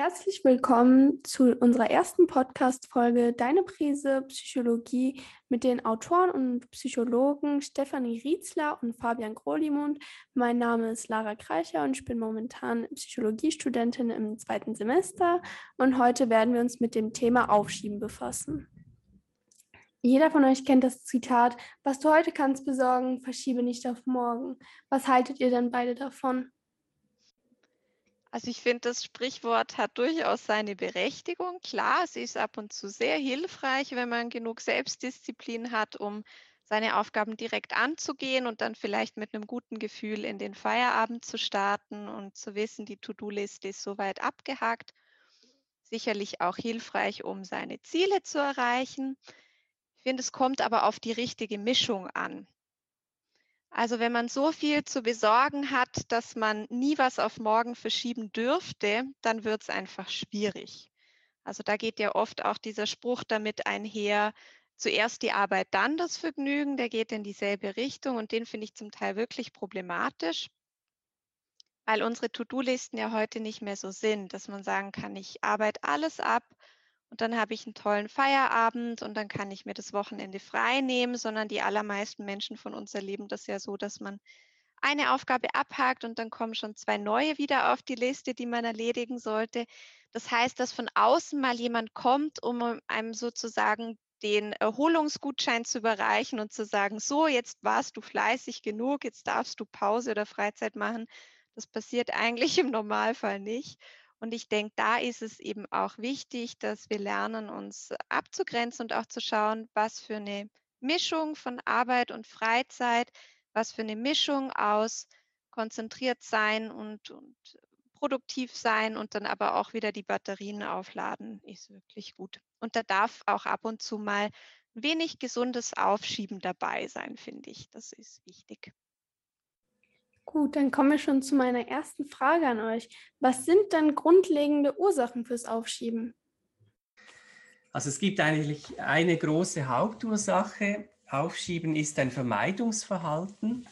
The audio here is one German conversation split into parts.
Herzlich willkommen zu unserer ersten Podcast-Folge Deine Prise Psychologie mit den Autoren und Psychologen Stefanie Rietzler und Fabian Grolimund. Mein Name ist Lara Kreicher und ich bin momentan Psychologiestudentin im zweiten Semester und heute werden wir uns mit dem Thema Aufschieben befassen. Jeder von euch kennt das Zitat, was du heute kannst besorgen, verschiebe nicht auf morgen. Was haltet ihr denn beide davon? Also ich finde, das Sprichwort hat durchaus seine Berechtigung. Klar, es ist ab und zu sehr hilfreich, wenn man genug Selbstdisziplin hat, um seine Aufgaben direkt anzugehen und dann vielleicht mit einem guten Gefühl in den Feierabend zu starten und zu wissen, die To-Do-Liste ist soweit abgehakt. Sicherlich auch hilfreich, um seine Ziele zu erreichen. Ich finde, es kommt aber auf die richtige Mischung an. Also wenn man so viel zu besorgen hat, dass man nie was auf morgen verschieben dürfte, dann wird es einfach schwierig. Also da geht ja oft auch dieser Spruch damit einher, zuerst die Arbeit, dann das Vergnügen, der geht in dieselbe Richtung und den finde ich zum Teil wirklich problematisch, weil unsere To-Do-Listen ja heute nicht mehr so sind, dass man sagen kann, ich arbeite alles ab und dann habe ich einen tollen Feierabend und dann kann ich mir das Wochenende frei nehmen, sondern die allermeisten Menschen von uns erleben das ja so, dass man eine Aufgabe abhakt und dann kommen schon zwei neue wieder auf die Liste, die man erledigen sollte. Das heißt, dass von außen mal jemand kommt, um einem sozusagen den Erholungsgutschein zu überreichen und zu sagen, so, jetzt warst du fleißig genug, jetzt darfst du Pause oder Freizeit machen. Das passiert eigentlich im Normalfall nicht. Und ich denke, da ist es eben auch wichtig, dass wir lernen, uns abzugrenzen und auch zu schauen, was für eine Mischung von Arbeit und Freizeit, was für eine Mischung aus konzentriert sein und, und produktiv sein und dann aber auch wieder die Batterien aufladen, ist wirklich gut. Und da darf auch ab und zu mal ein wenig gesundes Aufschieben dabei sein, finde ich. Das ist wichtig. Gut, dann kommen wir schon zu meiner ersten Frage an euch. Was sind denn grundlegende Ursachen fürs Aufschieben? Also es gibt eigentlich eine große Hauptursache. Aufschieben ist ein Vermeidungsverhalten.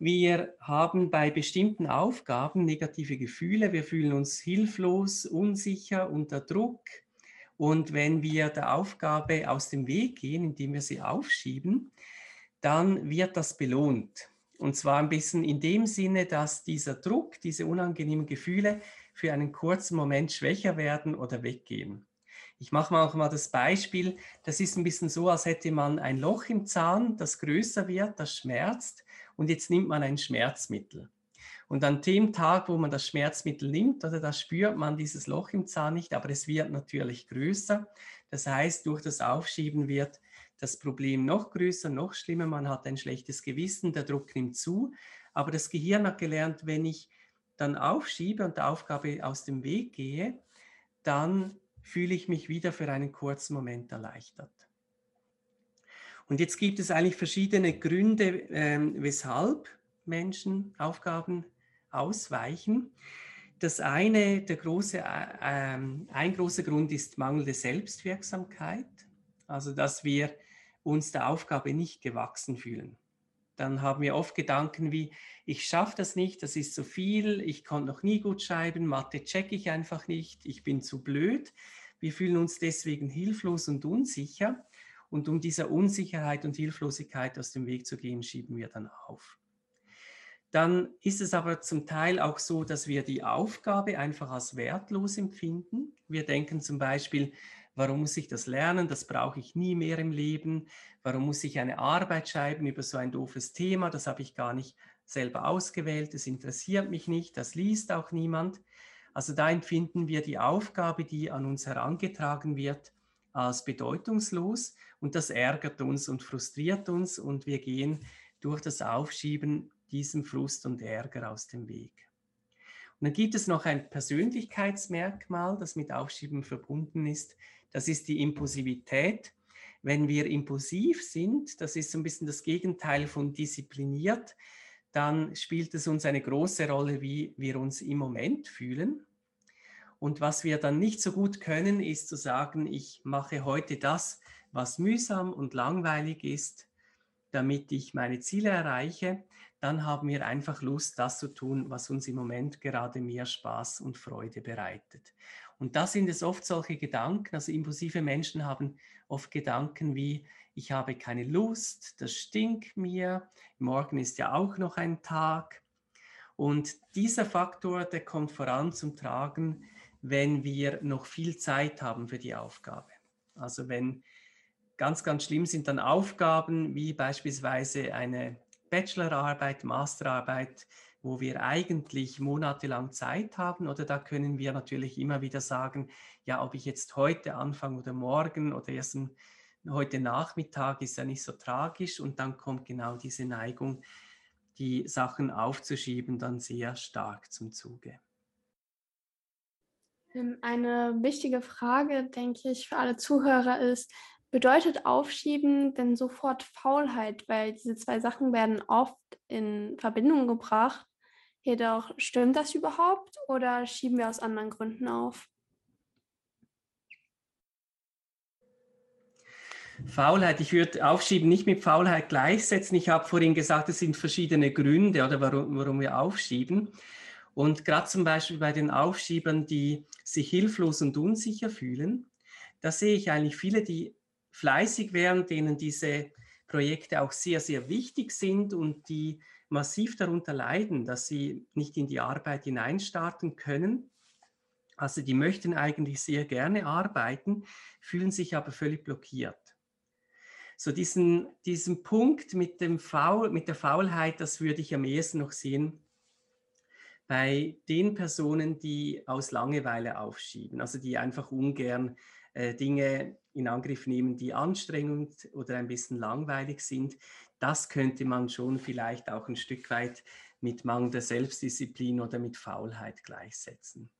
Wir haben bei bestimmten Aufgaben negative Gefühle. Wir fühlen uns hilflos, unsicher, unter Druck. Und wenn wir der Aufgabe aus dem Weg gehen, indem wir sie aufschieben, dann wird das belohnt. Und zwar ein bisschen in dem Sinne, dass dieser Druck, diese unangenehmen Gefühle für einen kurzen Moment schwächer werden oder weggehen. Ich mache mal auch mal das Beispiel, das ist ein bisschen so, als hätte man ein Loch im Zahn, das größer wird, das schmerzt und jetzt nimmt man ein Schmerzmittel. Und an dem Tag, wo man das Schmerzmittel nimmt, oder da spürt man dieses Loch im Zahn nicht, aber es wird natürlich größer. Das heißt, durch das Aufschieben wird das Problem noch größer, noch schlimmer, man hat ein schlechtes Gewissen, der Druck nimmt zu. Aber das Gehirn hat gelernt, wenn ich dann aufschiebe und der Aufgabe aus dem Weg gehe, dann fühle ich mich wieder für einen kurzen Moment erleichtert. Und jetzt gibt es eigentlich verschiedene Gründe, äh, weshalb Menschen Aufgaben ausweichen. Das eine, der große, äh, ein großer Grund ist mangelnde Selbstwirksamkeit. Also, dass wir uns der Aufgabe nicht gewachsen fühlen. Dann haben wir oft Gedanken wie, ich schaffe das nicht, das ist zu viel, ich konnte noch nie gut schreiben, Mathe checke ich einfach nicht, ich bin zu blöd. Wir fühlen uns deswegen hilflos und unsicher. Und um dieser Unsicherheit und Hilflosigkeit aus dem Weg zu gehen, schieben wir dann auf. Dann ist es aber zum Teil auch so, dass wir die Aufgabe einfach als wertlos empfinden. Wir denken zum Beispiel, Warum muss ich das lernen? Das brauche ich nie mehr im Leben. Warum muss ich eine Arbeit schreiben über so ein doofes Thema? Das habe ich gar nicht selber ausgewählt. Das interessiert mich nicht. Das liest auch niemand. Also da empfinden wir die Aufgabe, die an uns herangetragen wird, als bedeutungslos und das ärgert uns und frustriert uns und wir gehen durch das Aufschieben diesem Frust und Ärger aus dem Weg. Und dann gibt es noch ein Persönlichkeitsmerkmal, das mit Aufschieben verbunden ist. Das ist die Impulsivität. Wenn wir impulsiv sind, das ist so ein bisschen das Gegenteil von diszipliniert, dann spielt es uns eine große Rolle, wie wir uns im Moment fühlen. Und was wir dann nicht so gut können, ist zu sagen, ich mache heute das, was mühsam und langweilig ist. damit ich meine Ziele erreiche, dann haben wir einfach Lust, das zu tun, was uns im Moment gerade mehr Spaß und Freude bereitet. Und da sind es oft solche Gedanken, also impulsive Menschen haben oft Gedanken wie, ich habe keine Lust, das stinkt mir, morgen ist ja auch noch ein Tag. Und dieser Faktor, der kommt voran zum Tragen, wenn wir noch viel Zeit haben für die Aufgabe. Also wenn ganz, ganz schlimm sind dann Aufgaben wie beispielsweise eine Bachelorarbeit, Masterarbeit, wo wir eigentlich monatelang Zeit haben oder da können wir natürlich immer wieder sagen, ja, ob ich jetzt heute anfange oder morgen oder erst heute Nachmittag ist ja nicht so tragisch und dann kommt genau diese Neigung, die Sachen aufzuschieben, dann sehr stark zum Zuge. Ähm, eine wichtige Frage, denke ich, für alle Zuhörer ist, Bedeutet Aufschieben denn sofort Faulheit? Weil diese zwei Sachen werden oft in Verbindung gebracht. Jedoch stimmt das überhaupt oder schieben wir aus anderen Gründen auf? Faulheit, ich würde Aufschieben nicht mit Faulheit gleichsetzen. Ich habe vorhin gesagt, es sind verschiedene Gründe, oder warum, warum wir aufschieben. Und gerade zum Beispiel bei den Aufschiebern, die sich hilflos und unsicher fühlen, da sehe ich eigentlich viele, die fleißig wären, denen diese Projekte auch sehr, sehr wichtig sind und die massiv darunter leiden, dass sie nicht in die Arbeit hineinstarten können. Also die möchten eigentlich sehr gerne arbeiten, fühlen sich aber völlig blockiert. So diesen, diesen Punkt mit, dem Faul, mit der Faulheit, das würde ich am ehesten noch sehen bei den Personen, die aus Langeweile aufschieben, also die einfach ungern Dinge in Angriff nehmen, die anstrengend oder ein bisschen langweilig sind. Das könnte man schon vielleicht auch ein Stück weit mit mangelnder Selbstdisziplin oder mit Faulheit gleichsetzen.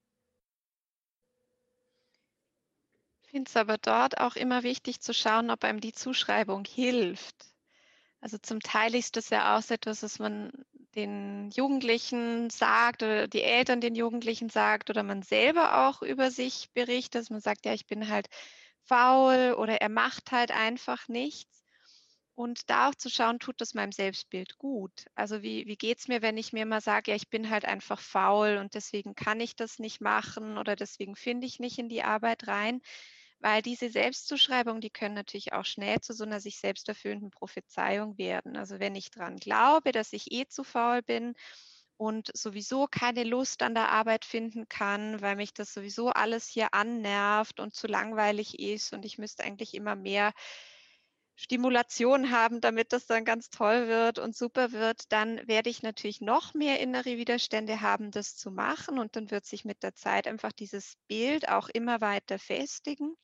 Ich finde es aber dort auch immer wichtig zu schauen, ob einem die Zuschreibung hilft. Also zum Teil ist das ja auch so etwas, was man den Jugendlichen sagt oder die Eltern den Jugendlichen sagt oder man selber auch über sich berichtet, dass man sagt, ja, ich bin halt faul oder er macht halt einfach nichts. Und da auch zu schauen, tut das meinem Selbstbild gut? Also wie, wie geht es mir, wenn ich mir mal sage, ja, ich bin halt einfach faul und deswegen kann ich das nicht machen oder deswegen finde ich nicht in die Arbeit rein? Weil diese Selbstzuschreibungen, die können natürlich auch schnell zu so einer sich selbst erfüllenden Prophezeiung werden. Also wenn ich daran glaube, dass ich eh zu faul bin und sowieso keine Lust an der Arbeit finden kann, weil mich das sowieso alles hier annervt und zu langweilig ist und ich müsste eigentlich immer mehr Stimulation haben, damit das dann ganz toll wird und super wird, dann werde ich natürlich noch mehr innere Widerstände haben, das zu machen. Und dann wird sich mit der Zeit einfach dieses Bild auch immer weiter festigen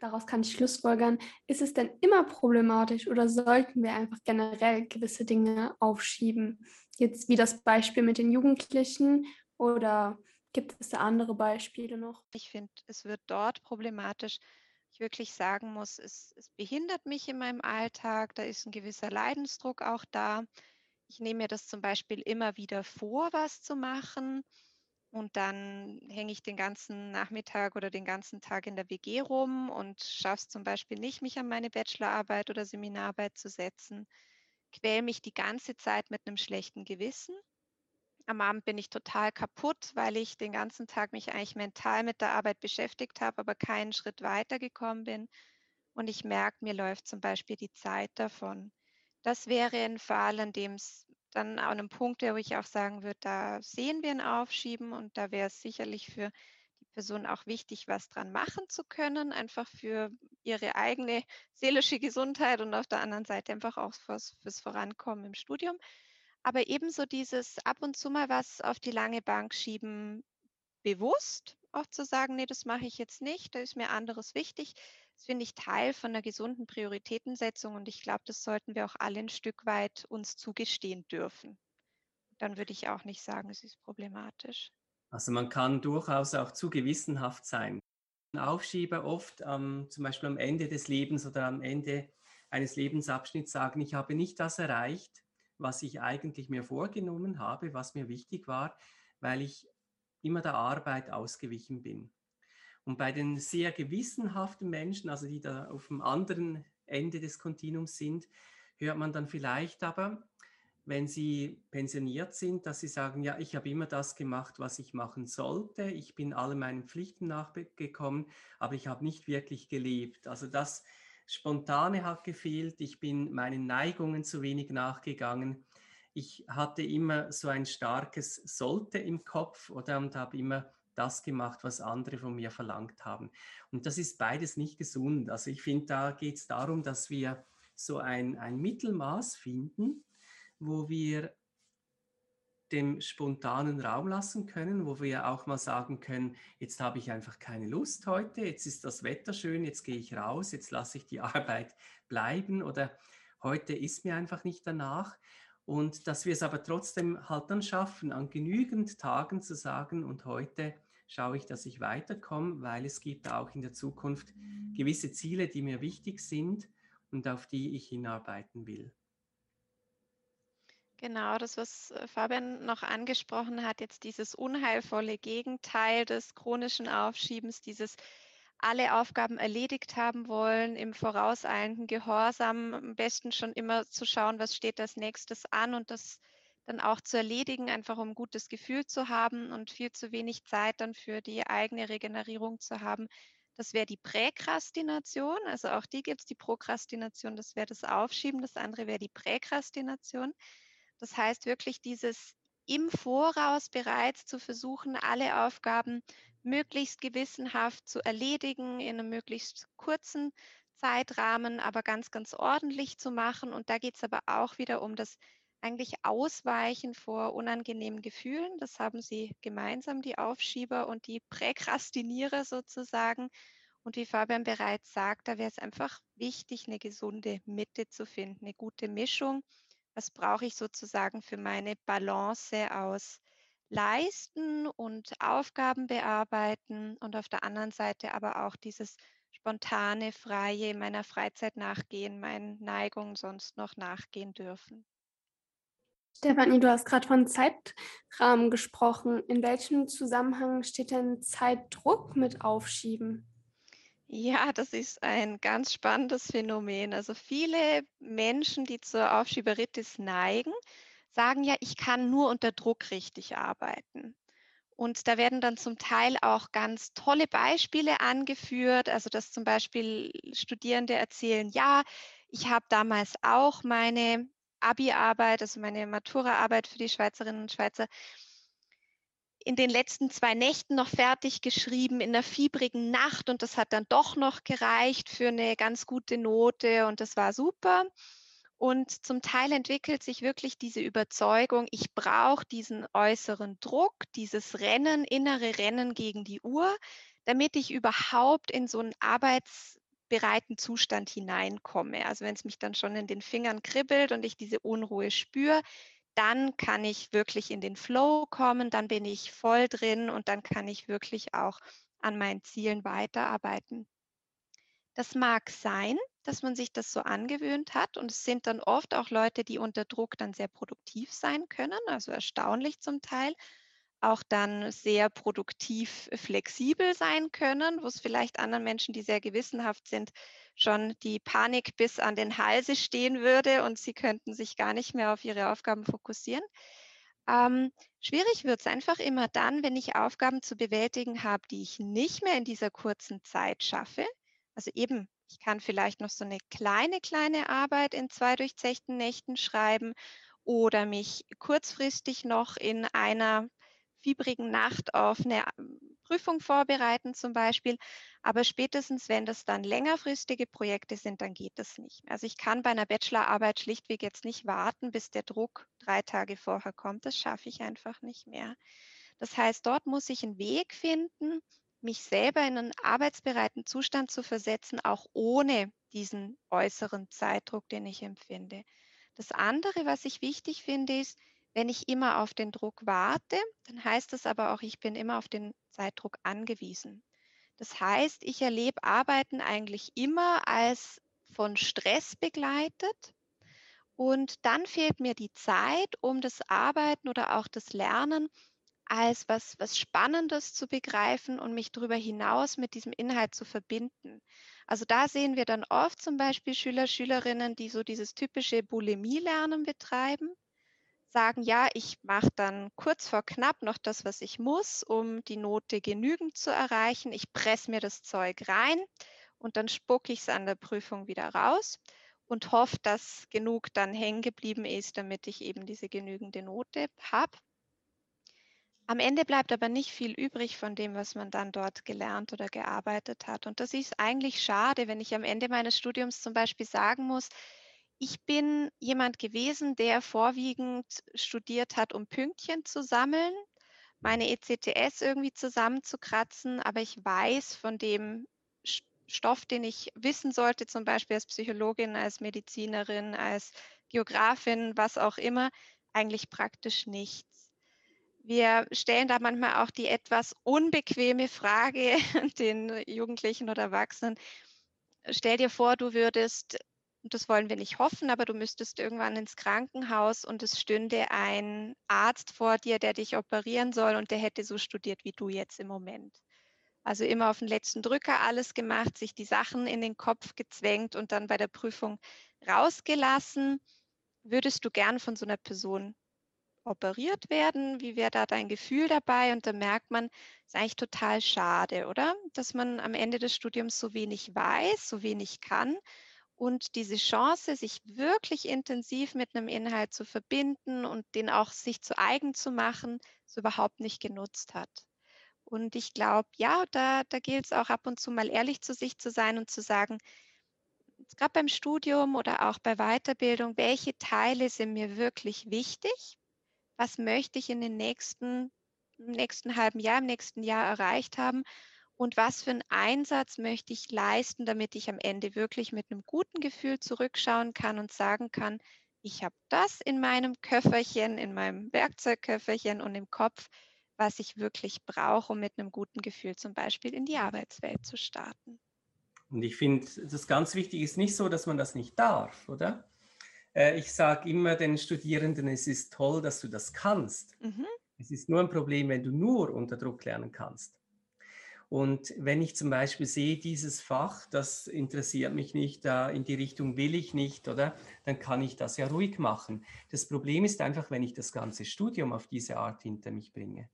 daraus kann ich schlussfolgern, ist es denn immer problematisch oder sollten wir einfach generell gewisse Dinge aufschieben? Jetzt wie das Beispiel mit den Jugendlichen oder gibt es da andere Beispiele noch? Ich finde, es wird dort problematisch. Ich wirklich sagen muss, es, es behindert mich in meinem Alltag, da ist ein gewisser Leidensdruck auch da. Ich nehme mir das zum Beispiel immer wieder vor, was zu machen und dann hänge ich den ganzen Nachmittag oder den ganzen Tag in der WG rum und schaffe es zum Beispiel nicht, mich an meine Bachelorarbeit oder Seminararbeit zu setzen. Quäle mich die ganze Zeit mit einem schlechten Gewissen. Am Abend bin ich total kaputt, weil ich den ganzen Tag mich eigentlich mental mit der Arbeit beschäftigt habe, aber keinen Schritt weitergekommen bin. Und ich merke, mir läuft zum Beispiel die Zeit davon. Das wäre ein Fall, an dem es dann an einem Punkt, wo ich auch sagen würde, da sehen wir ein Aufschieben und da wäre es sicherlich für die Person auch wichtig, was dran machen zu können, einfach für ihre eigene seelische Gesundheit und auf der anderen Seite einfach auch fürs, fürs Vorankommen im Studium. Aber ebenso dieses ab und zu mal was auf die lange Bank schieben, bewusst auch zu sagen, nee, das mache ich jetzt nicht, da ist mir anderes wichtig. Das finde ich Teil von einer gesunden Prioritätensetzung und ich glaube, das sollten wir auch alle ein Stück weit uns zugestehen dürfen. Dann würde ich auch nicht sagen, es ist problematisch. Also man kann durchaus auch zu gewissenhaft sein. Aufschieber oft ähm, zum Beispiel am Ende des Lebens oder am Ende eines Lebensabschnitts sagen, ich habe nicht das erreicht, was ich eigentlich mir vorgenommen habe, was mir wichtig war, weil ich immer der Arbeit ausgewichen bin. Und bei den sehr gewissenhaften Menschen, also die da auf dem anderen Ende des Kontinuums sind, hört man dann vielleicht aber, wenn sie pensioniert sind, dass sie sagen, ja, ich habe immer das gemacht, was ich machen sollte, ich bin allen meinen Pflichten nachgekommen, aber ich habe nicht wirklich gelebt. Also das Spontane hat gefehlt, ich bin meinen Neigungen zu wenig nachgegangen. Ich hatte immer so ein starkes Sollte im Kopf oder und habe immer das gemacht, was andere von mir verlangt haben. Und das ist beides nicht gesund. Also ich finde, da geht es darum, dass wir so ein, ein Mittelmaß finden, wo wir dem spontanen Raum lassen können, wo wir auch mal sagen können, jetzt habe ich einfach keine Lust heute, jetzt ist das Wetter schön, jetzt gehe ich raus, jetzt lasse ich die Arbeit bleiben oder heute ist mir einfach nicht danach. Und dass wir es aber trotzdem halt dann schaffen, an genügend Tagen zu sagen, und heute schaue ich, dass ich weiterkomme, weil es gibt auch in der Zukunft gewisse Ziele, die mir wichtig sind und auf die ich hinarbeiten will. Genau, das, was äh, Fabian noch angesprochen hat, jetzt dieses unheilvolle Gegenteil des chronischen Aufschiebens, dieses alle Aufgaben erledigt haben wollen, im vorauseilenden Gehorsam, am besten schon immer zu schauen, was steht als nächstes an und das dann auch zu erledigen, einfach um ein gutes Gefühl zu haben und viel zu wenig Zeit dann für die eigene Regenerierung zu haben. Das wäre die Präkrastination, also auch die gibt es, die Prokrastination, das wäre das Aufschieben, das andere wäre die Präkrastination. Das heißt wirklich dieses im Voraus bereits zu versuchen, alle Aufgaben möglichst gewissenhaft zu erledigen, in einem möglichst kurzen Zeitrahmen, aber ganz, ganz ordentlich zu machen. Und da geht es aber auch wieder um das eigentlich Ausweichen vor unangenehmen Gefühlen. Das haben sie gemeinsam, die Aufschieber und die Präkrastinierer sozusagen. Und wie Fabian bereits sagt, da wäre es einfach wichtig, eine gesunde Mitte zu finden, eine gute Mischung was brauche ich sozusagen für meine Balance aus Leisten und Aufgaben bearbeiten und auf der anderen Seite aber auch dieses spontane, freie meiner Freizeit nachgehen, meinen Neigungen sonst noch nachgehen dürfen. Stefanie, du hast gerade von Zeitrahmen gesprochen. In welchem Zusammenhang steht denn Zeitdruck mit Aufschieben? Ja, das ist ein ganz spannendes Phänomen. Also viele Menschen, die zur Aufschieberitis neigen, sagen ja, ich kann nur unter Druck richtig arbeiten. Und da werden dann zum Teil auch ganz tolle Beispiele angeführt. Also dass zum Beispiel Studierende erzählen, ja, ich habe damals auch meine Abi-Arbeit, also meine Matura-Arbeit für die Schweizerinnen und Schweizer in den letzten zwei Nächten noch fertig geschrieben, in einer fiebrigen Nacht und das hat dann doch noch gereicht für eine ganz gute Note und das war super. Und zum Teil entwickelt sich wirklich diese Überzeugung, ich brauche diesen äußeren Druck, dieses Rennen, innere Rennen gegen die Uhr, damit ich überhaupt in so einen arbeitsbereiten Zustand hineinkomme. Also wenn es mich dann schon in den Fingern kribbelt und ich diese Unruhe spüre, dann kann ich wirklich in den Flow kommen, dann bin ich voll drin und dann kann ich wirklich auch an meinen Zielen weiterarbeiten. Das mag sein, dass man sich das so angewöhnt hat und es sind dann oft auch Leute, die unter Druck dann sehr produktiv sein können, also erstaunlich zum Teil auch dann sehr produktiv äh, flexibel sein können, wo es vielleicht anderen Menschen, die sehr gewissenhaft sind, schon die Panik bis an den Halse stehen würde und sie könnten sich gar nicht mehr auf ihre Aufgaben fokussieren. Ähm, schwierig wird es einfach immer dann, wenn ich Aufgaben zu bewältigen habe, die ich nicht mehr in dieser kurzen Zeit schaffe. Also eben, ich kann vielleicht noch so eine kleine, kleine Arbeit in zwei durchzechten Nächten schreiben oder mich kurzfristig noch in einer fiebrigen Nacht auf eine ähm, Prüfung vorbereiten zum Beispiel. Aber spätestens, wenn das dann längerfristige Projekte sind, dann geht das nicht mehr. Also ich kann bei einer Bachelorarbeit schlichtweg jetzt nicht warten, bis der Druck drei Tage vorher kommt. Das schaffe ich einfach nicht mehr. Das heißt, dort muss ich einen Weg finden, mich selber in einen arbeitsbereiten Zustand zu versetzen, auch ohne diesen äußeren Zeitdruck, den ich empfinde. Das andere, was ich wichtig finde, ist, wenn ich immer auf den Druck warte, dann heißt das aber auch, ich bin immer auf den Zeitdruck angewiesen. Das heißt, ich erlebe Arbeiten eigentlich immer als von Stress begleitet. Und dann fehlt mir die Zeit, um das Arbeiten oder auch das Lernen als was, was Spannendes zu begreifen und mich darüber hinaus mit diesem Inhalt zu verbinden. Also da sehen wir dann oft zum Beispiel Schüler, Schülerinnen, die so dieses typische Bulimie-Lernen betreiben, sagen, ja, ich mache dann kurz vor knapp noch das, was ich muss, um die Note genügend zu erreichen. Ich presse mir das Zeug rein und dann spucke ich es an der Prüfung wieder raus und hoffe, dass genug dann hängen geblieben ist, damit ich eben diese genügende Note habe. Am Ende bleibt aber nicht viel übrig von dem, was man dann dort gelernt oder gearbeitet hat. Und das ist eigentlich schade, wenn ich am Ende meines Studiums zum Beispiel sagen muss, ich bin jemand gewesen, der vorwiegend studiert hat, um Pünktchen zu sammeln, meine ECTS irgendwie zusammenzukratzen, aber ich weiß von dem Stoff, den ich wissen sollte, zum Beispiel als Psychologin, als Medizinerin, als Geografin, was auch immer, eigentlich praktisch nichts. Wir stellen da manchmal auch die etwas unbequeme Frage den Jugendlichen oder Erwachsenen. Stell dir vor, du würdest, und das wollen wir nicht hoffen, aber du müsstest irgendwann ins Krankenhaus und es stünde ein Arzt vor dir, der dich operieren soll und der hätte so studiert wie du jetzt im Moment. Also immer auf den letzten Drücker alles gemacht, sich die Sachen in den Kopf gezwängt und dann bei der Prüfung rausgelassen. Würdest du gern von so einer Person operiert werden? Wie wäre da dein Gefühl dabei? Und da merkt man, es ist eigentlich total schade, oder? Dass man am Ende des Studiums so wenig weiß, so wenig kann und diese Chance, sich wirklich intensiv mit einem Inhalt zu verbinden und den auch sich zu eigen zu machen, so überhaupt nicht genutzt hat. Und ich glaube, ja, da, da gilt es auch ab und zu mal ehrlich zu sich zu sein und zu sagen, gerade beim Studium oder auch bei Weiterbildung, welche Teile sind mir wirklich wichtig was möchte ich in den nächsten, im nächsten halben Jahr, im nächsten Jahr erreicht haben und was für einen Einsatz möchte ich leisten, damit ich am Ende wirklich mit einem guten Gefühl zurückschauen kann und sagen kann, ich habe das in meinem Köfferchen, in meinem Werkzeugköfferchen und im Kopf, was ich wirklich brauche, um mit einem guten Gefühl zum Beispiel in die Arbeitswelt zu starten. Und ich finde, das ganz wichtig ist nicht so, dass man das nicht darf, oder? Äh, ich sage immer den Studierenden, es ist toll, dass du das kannst. Mhm. Es ist nur ein Problem, wenn du nur unter Druck lernen kannst. Und wenn ich zum Beispiel sehe, dieses Fach, das interessiert mich nicht, in die Richtung will ich nicht, oder? Dann kann ich das ja ruhig machen. Das Problem ist einfach, wenn ich das ganze Studium auf diese Art hinter mich bringe.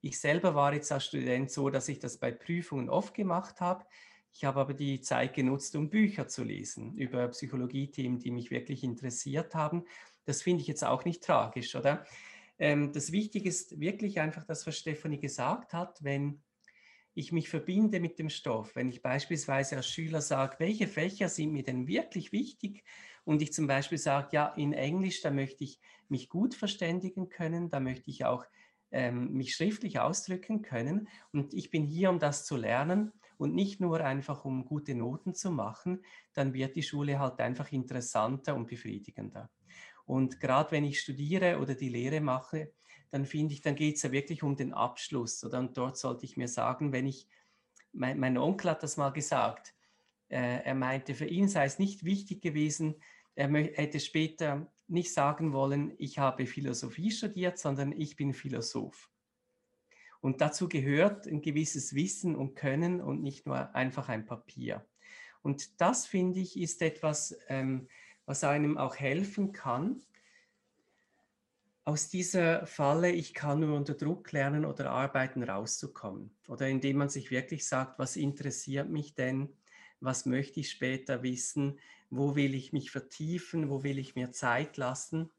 Ich selber war jetzt als Student so, dass ich das bei Prüfungen oft gemacht habe. Ich habe aber die Zeit genutzt, um Bücher zu lesen über Psychologie-Themen, die mich wirklich interessiert haben. Das finde ich jetzt auch nicht tragisch, oder? Ähm, das Wichtige ist wirklich einfach das, was Stefanie gesagt hat, wenn ich mich verbinde mit dem Stoff, wenn ich beispielsweise als Schüler sage, welche Fächer sind mir denn wirklich wichtig? Und ich zum Beispiel sage, ja, in Englisch, da möchte ich mich gut verständigen können, da möchte ich auch ähm, mich schriftlich ausdrücken können. Und ich bin hier, um das zu lernen und nicht nur einfach, um gute Noten zu machen, dann wird die Schule halt einfach interessanter und befriedigender. Und gerade wenn ich studiere oder die Lehre mache, dann finde ich, dann geht es ja wirklich um den Abschluss. Oder? Und dort sollte ich mir sagen, wenn ich, mein, mein Onkel hat das mal gesagt, äh, er meinte, für ihn sei es nicht wichtig gewesen, er hätte später nicht sagen wollen, ich habe Philosophie studiert, sondern ich bin Philosoph. Und dazu gehört ein gewisses Wissen und Können und nicht nur einfach ein Papier. Und das, finde ich, ist etwas, ähm, was einem auch helfen kann, aus dieser Falle, ich kann nur unter Druck lernen oder arbeiten, rauszukommen. Oder indem man sich wirklich sagt, was interessiert mich denn? Was möchte ich später wissen? Wo will ich mich vertiefen? Wo will ich mir Zeit lassen?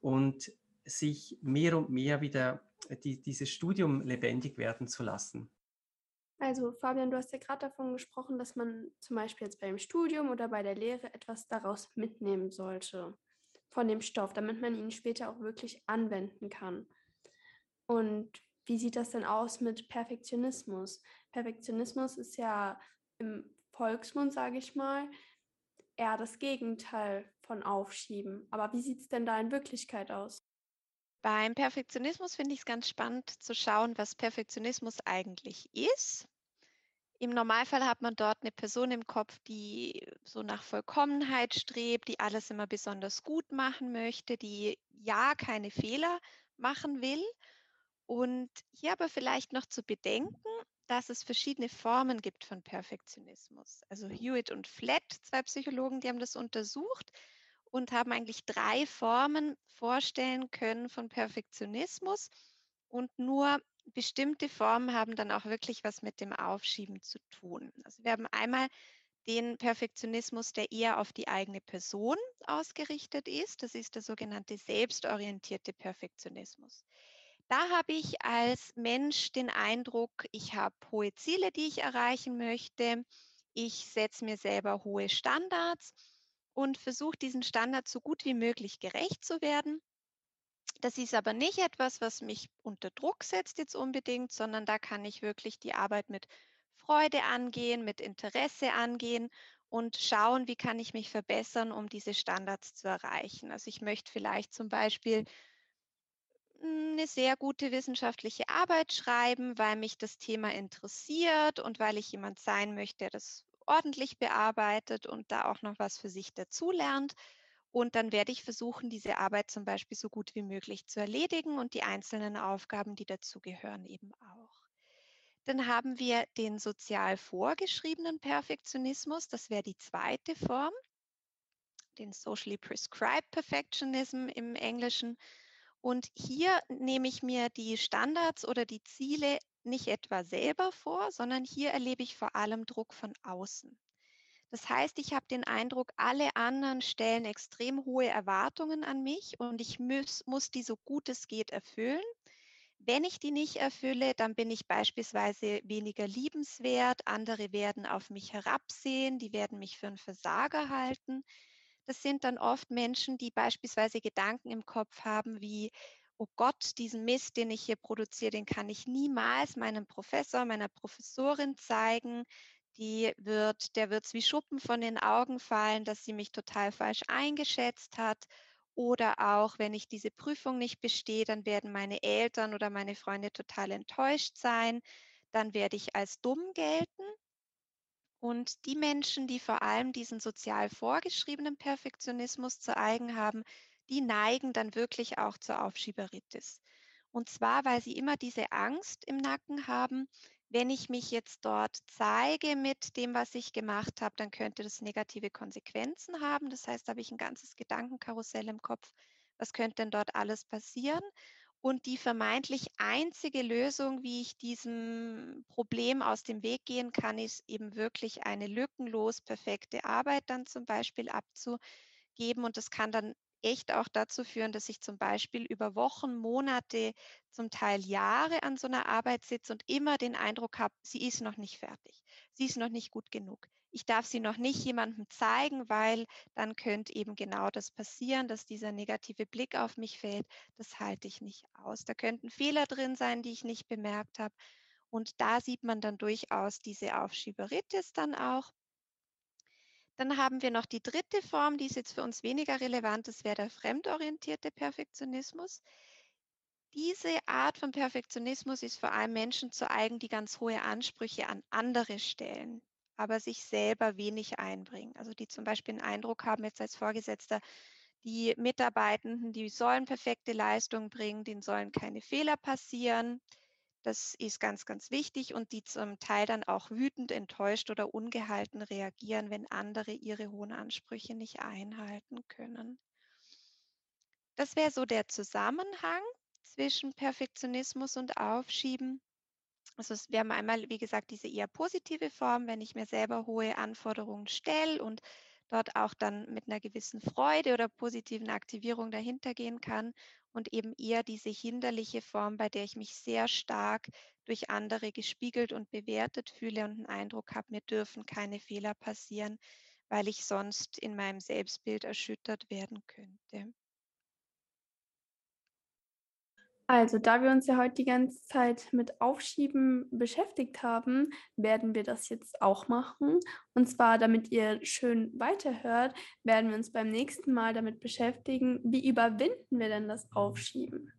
Und sich mehr und mehr wieder die, dieses Studium lebendig werden zu lassen. Also Fabian, du hast ja gerade davon gesprochen, dass man zum Beispiel jetzt beim Studium oder bei der Lehre etwas daraus mitnehmen sollte von dem Stoff, damit man ihn später auch wirklich anwenden kann. Und wie sieht das denn aus mit Perfektionismus? Perfektionismus ist ja im Volksmund, sage ich mal, eher das Gegenteil von Aufschieben. Aber wie sieht es denn da in Wirklichkeit aus? Beim Perfektionismus finde ich es ganz spannend zu schauen, was Perfektionismus eigentlich ist. Im Normalfall hat man dort eine Person im Kopf, die so nach Vollkommenheit strebt, die alles immer besonders gut machen möchte, die ja keine Fehler machen will. Und hier aber vielleicht noch zu bedenken, dass es verschiedene Formen gibt von Perfektionismus. Also Hewitt und Flatt, zwei Psychologen, die haben das untersucht und haben eigentlich drei Formen vorstellen können von Perfektionismus. Und nur bestimmte Formen haben dann auch wirklich was mit dem Aufschieben zu tun. Also wir haben einmal den Perfektionismus, der eher auf die eigene Person ausgerichtet ist. Das ist der sogenannte selbstorientierte Perfektionismus. Da habe ich als Mensch den Eindruck, ich habe hohe Ziele, die ich erreichen möchte. Ich setze mir selber hohe Standards und versuche diesen Standards so gut wie möglich gerecht zu werden. Das ist aber nicht etwas, was mich unter Druck setzt jetzt unbedingt, sondern da kann ich wirklich die Arbeit mit Freude angehen, mit Interesse angehen und schauen, wie kann ich mich verbessern, um diese Standards zu erreichen. Also ich möchte vielleicht zum Beispiel eine sehr gute wissenschaftliche Arbeit schreiben, weil mich das Thema interessiert und weil ich jemand sein möchte, der das ordentlich bearbeitet und da auch noch was für sich dazulernt. Und dann werde ich versuchen, diese Arbeit zum Beispiel so gut wie möglich zu erledigen und die einzelnen Aufgaben, die dazugehören, eben auch. Dann haben wir den sozial vorgeschriebenen Perfektionismus. Das wäre die zweite Form, den Socially Prescribed Perfectionism im Englischen. Und hier nehme ich mir die Standards oder die Ziele nicht etwa selber vor, sondern hier erlebe ich vor allem Druck von außen. Das heißt, ich habe den Eindruck, alle anderen stellen extrem hohe Erwartungen an mich und ich muss, muss die so gut es geht erfüllen. Wenn ich die nicht erfülle, dann bin ich beispielsweise weniger liebenswert, andere werden auf mich herabsehen, die werden mich für einen Versager halten. Das sind dann oft Menschen, die beispielsweise Gedanken im Kopf haben wie, oh Gott, diesen Mist, den ich hier produziere, den kann ich niemals meinem Professor, meiner Professorin zeigen. Die wird, der wird wie Schuppen von den Augen fallen, dass sie mich total falsch eingeschätzt hat. Oder auch, wenn ich diese Prüfung nicht bestehe, dann werden meine Eltern oder meine Freunde total enttäuscht sein. Dann werde ich als dumm gelten. Und die Menschen, die vor allem diesen sozial vorgeschriebenen Perfektionismus zu eigen haben, die neigen dann wirklich auch zur Aufschieberitis. Und zwar, weil sie immer diese Angst im Nacken haben, wenn ich mich jetzt dort zeige mit dem, was ich gemacht habe, dann könnte das negative Konsequenzen haben. Das heißt, da habe ich ein ganzes Gedankenkarussell im Kopf. Was könnte denn dort alles passieren? Und die vermeintlich einzige Lösung, wie ich diesem Problem aus dem Weg gehen kann, ist eben wirklich eine lückenlos perfekte Arbeit dann zum Beispiel abzugeben. Und das kann dann echt auch dazu führen, dass ich zum Beispiel über Wochen, Monate, zum Teil Jahre an so einer Arbeit sitze und immer den Eindruck habe, sie ist noch nicht fertig, sie ist noch nicht gut genug. Ich darf sie noch nicht jemandem zeigen, weil dann könnte eben genau das passieren, dass dieser negative Blick auf mich fällt. Das halte ich nicht aus. Da könnten Fehler drin sein, die ich nicht bemerkt habe. Und da sieht man dann durchaus diese Aufschieberitis dann auch. Dann haben wir noch die dritte Form, die ist jetzt für uns weniger relevant, das wäre der fremdorientierte Perfektionismus. Diese Art von Perfektionismus ist vor allem Menschen zu eigen, die ganz hohe Ansprüche an andere stellen, aber sich selber wenig einbringen. Also die zum Beispiel einen Eindruck haben jetzt als Vorgesetzter, die Mitarbeitenden, die sollen perfekte Leistung bringen, denen sollen keine Fehler passieren. Das ist ganz, ganz wichtig und die zum Teil dann auch wütend, enttäuscht oder ungehalten reagieren, wenn andere ihre hohen Ansprüche nicht einhalten können. Das wäre so der Zusammenhang zwischen Perfektionismus und Aufschieben. Also wir haben einmal, wie gesagt, diese eher positive Form, wenn ich mir selber hohe Anforderungen stelle und dort auch dann mit einer gewissen Freude oder positiven Aktivierung dahinter gehen kann und eben eher diese hinderliche Form, bei der ich mich sehr stark durch andere gespiegelt und bewertet fühle und einen Eindruck habe, mir dürfen keine Fehler passieren, weil ich sonst in meinem Selbstbild erschüttert werden könnte. Also, da wir uns ja heute die ganze Zeit mit Aufschieben beschäftigt haben, werden wir das jetzt auch machen. Und zwar, damit ihr schön weiterhört, werden wir uns beim nächsten Mal damit beschäftigen, wie überwinden wir denn das Aufschieben?